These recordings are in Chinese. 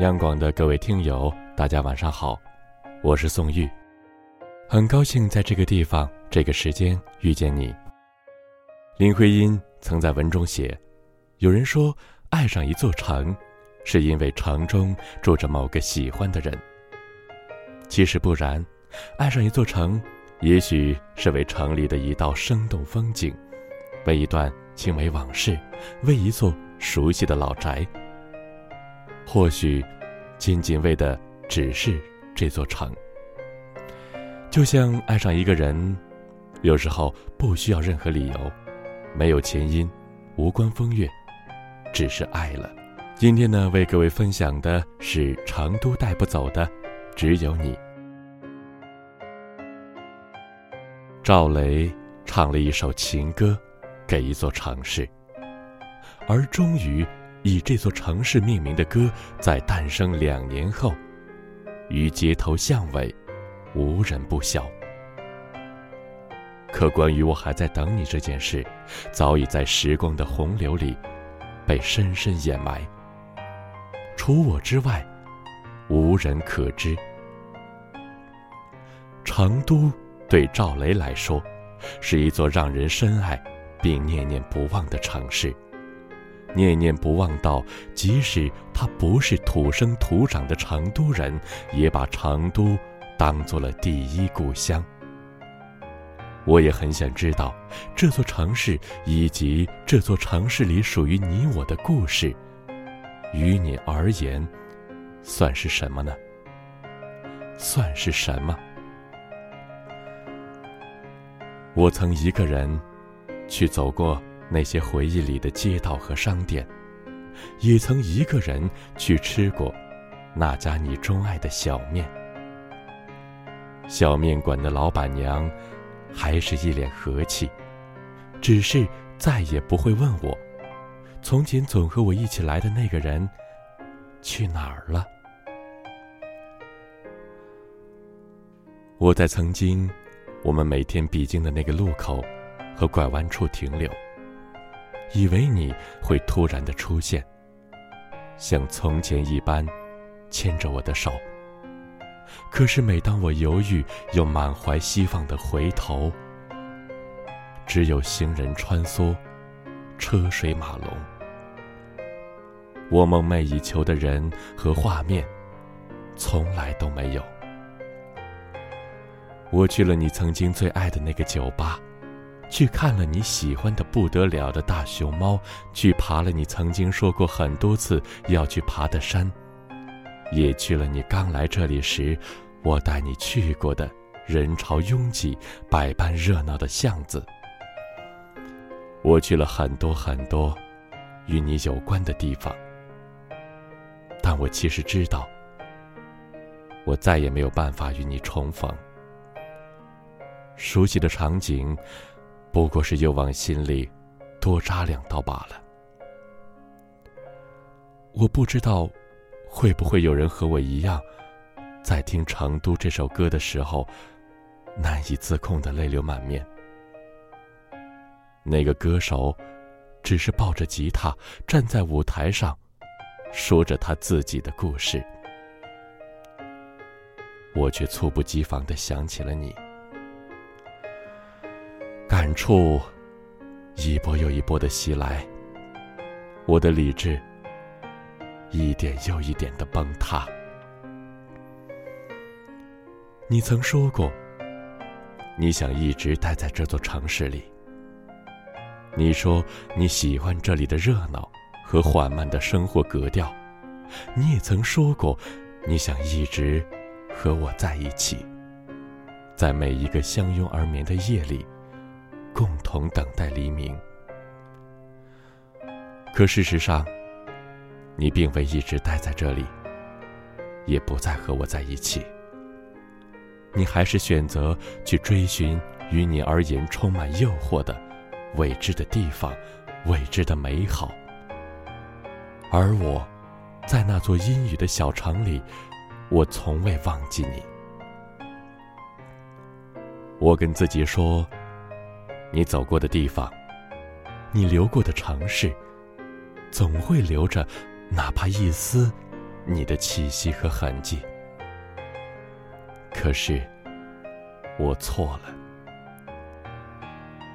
央广的各位听友，大家晚上好，我是宋玉，很高兴在这个地方、这个时间遇见你。林徽因曾在文中写：“有人说，爱上一座城，是因为城中住着某个喜欢的人。其实不然，爱上一座城，也许是为城里的一道生动风景，为一段青梅往事，为一座熟悉的老宅。”或许，仅仅为的只是这座城。就像爱上一个人，有时候不需要任何理由，没有前因，无关风月，只是爱了。今天呢，为各位分享的是成都带不走的，只有你。赵雷唱了一首情歌，给一座城市，而终于。以这座城市命名的歌，在诞生两年后，于街头巷尾，无人不晓。可关于我还在等你这件事，早已在时光的洪流里，被深深掩埋。除我之外，无人可知。成都对赵雷来说，是一座让人深爱，并念念不忘的城市。念念不忘到，即使他不是土生土长的成都人，也把成都当做了第一故乡。我也很想知道，这座城市以及这座城市里属于你我的故事，于你而言，算是什么呢？算是什么？我曾一个人去走过。那些回忆里的街道和商店，也曾一个人去吃过那家你钟爱的小面。小面馆的老板娘还是一脸和气，只是再也不会问我，从前总和我一起来的那个人去哪儿了。我在曾经我们每天必经的那个路口和拐弯处停留。以为你会突然的出现，像从前一般，牵着我的手。可是每当我犹豫又满怀希望的回头，只有行人穿梭，车水马龙。我梦寐以求的人和画面，从来都没有。我去了你曾经最爱的那个酒吧。去看了你喜欢的不得了的大熊猫，去爬了你曾经说过很多次要去爬的山，也去了你刚来这里时，我带你去过的人潮拥挤、百般热闹的巷子。我去了很多很多与你有关的地方，但我其实知道，我再也没有办法与你重逢。熟悉的场景。不过是又往心里多扎两刀罢了。我不知道，会不会有人和我一样，在听《成都》这首歌的时候，难以自控的泪流满面。那个歌手，只是抱着吉他站在舞台上，说着他自己的故事，我却猝不及防的想起了你。处一波又一波的袭来，我的理智一点又一点的崩塌。你曾说过，你想一直待在这座城市里。你说你喜欢这里的热闹和缓慢的生活格调。你也曾说过，你想一直和我在一起，在每一个相拥而眠的夜里。共同等待黎明。可事实上，你并未一直待在这里，也不再和我在一起。你还是选择去追寻于你而言充满诱惑的未知的地方、未知的美好。而我，在那座阴雨的小城里，我从未忘记你。我跟自己说。你走过的地方，你流过的城市，总会留着哪怕一丝你的气息和痕迹。可是，我错了。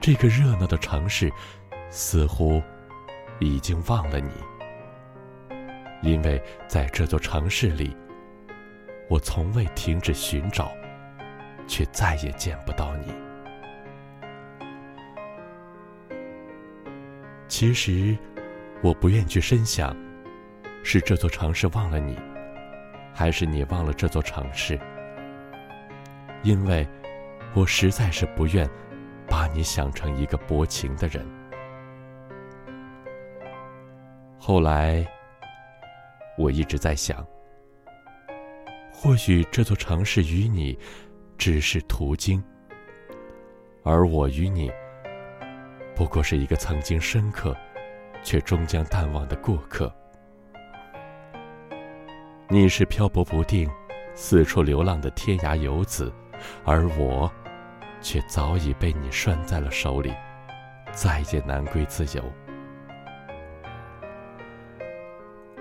这个热闹的城市，似乎已经忘了你，因为在这座城市里，我从未停止寻找，却再也见不到你。其实，我不愿去深想，是这座城市忘了你，还是你忘了这座城市，因为我实在是不愿。把你想成一个薄情的人。后来，我一直在想，或许这座城市与你只是途经，而我与你不过是一个曾经深刻，却终将淡忘的过客。你是漂泊不定、四处流浪的天涯游子，而我。却早已被你拴在了手里，再也难归自由。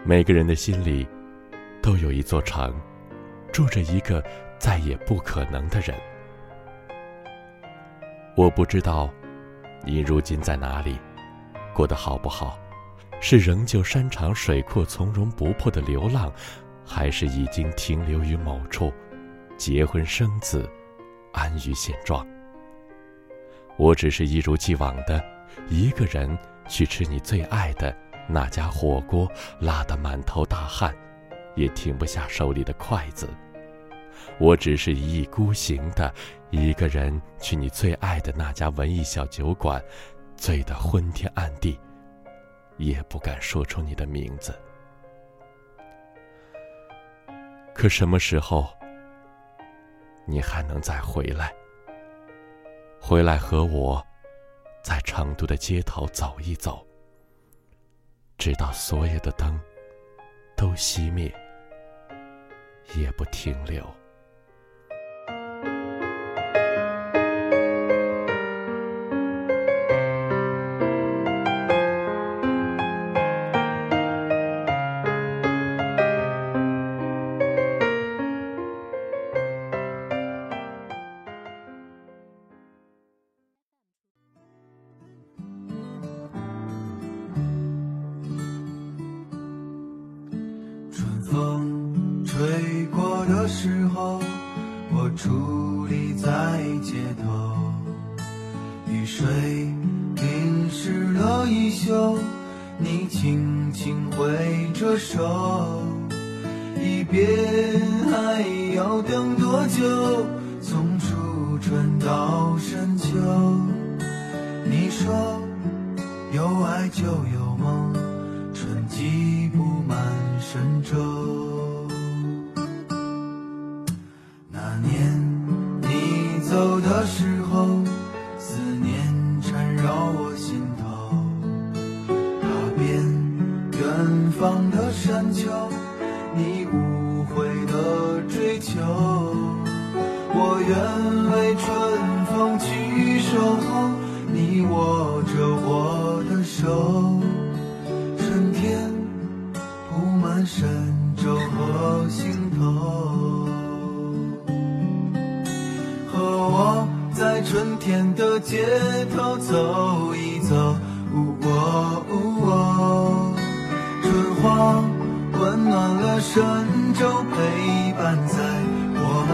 每个人的心里，都有一座城，住着一个再也不可能的人。我不知道，你如今在哪里，过得好不好？是仍旧山长水阔、从容不迫的流浪，还是已经停留于某处，结婚生子？安于现状。我只是一如既往的，一个人去吃你最爱的那家火锅，辣得满头大汗，也停不下手里的筷子。我只是一意孤行的，一个人去你最爱的那家文艺小酒馆，醉得昏天暗地，也不敢说出你的名字。可什么时候？你还能再回来？回来和我，在成都的街头走一走，直到所有的灯都熄灭，也不停留。我伫立在街头，雨水淋湿了衣袖，你轻轻挥着手，一别还要等多久？从初春到深秋，你说有爱就有梦，春季布满神州。春风去守候，你握着我的手。春天铺满神州和心头。和我在春天的街头走一走，春花温暖了神州，陪伴在我们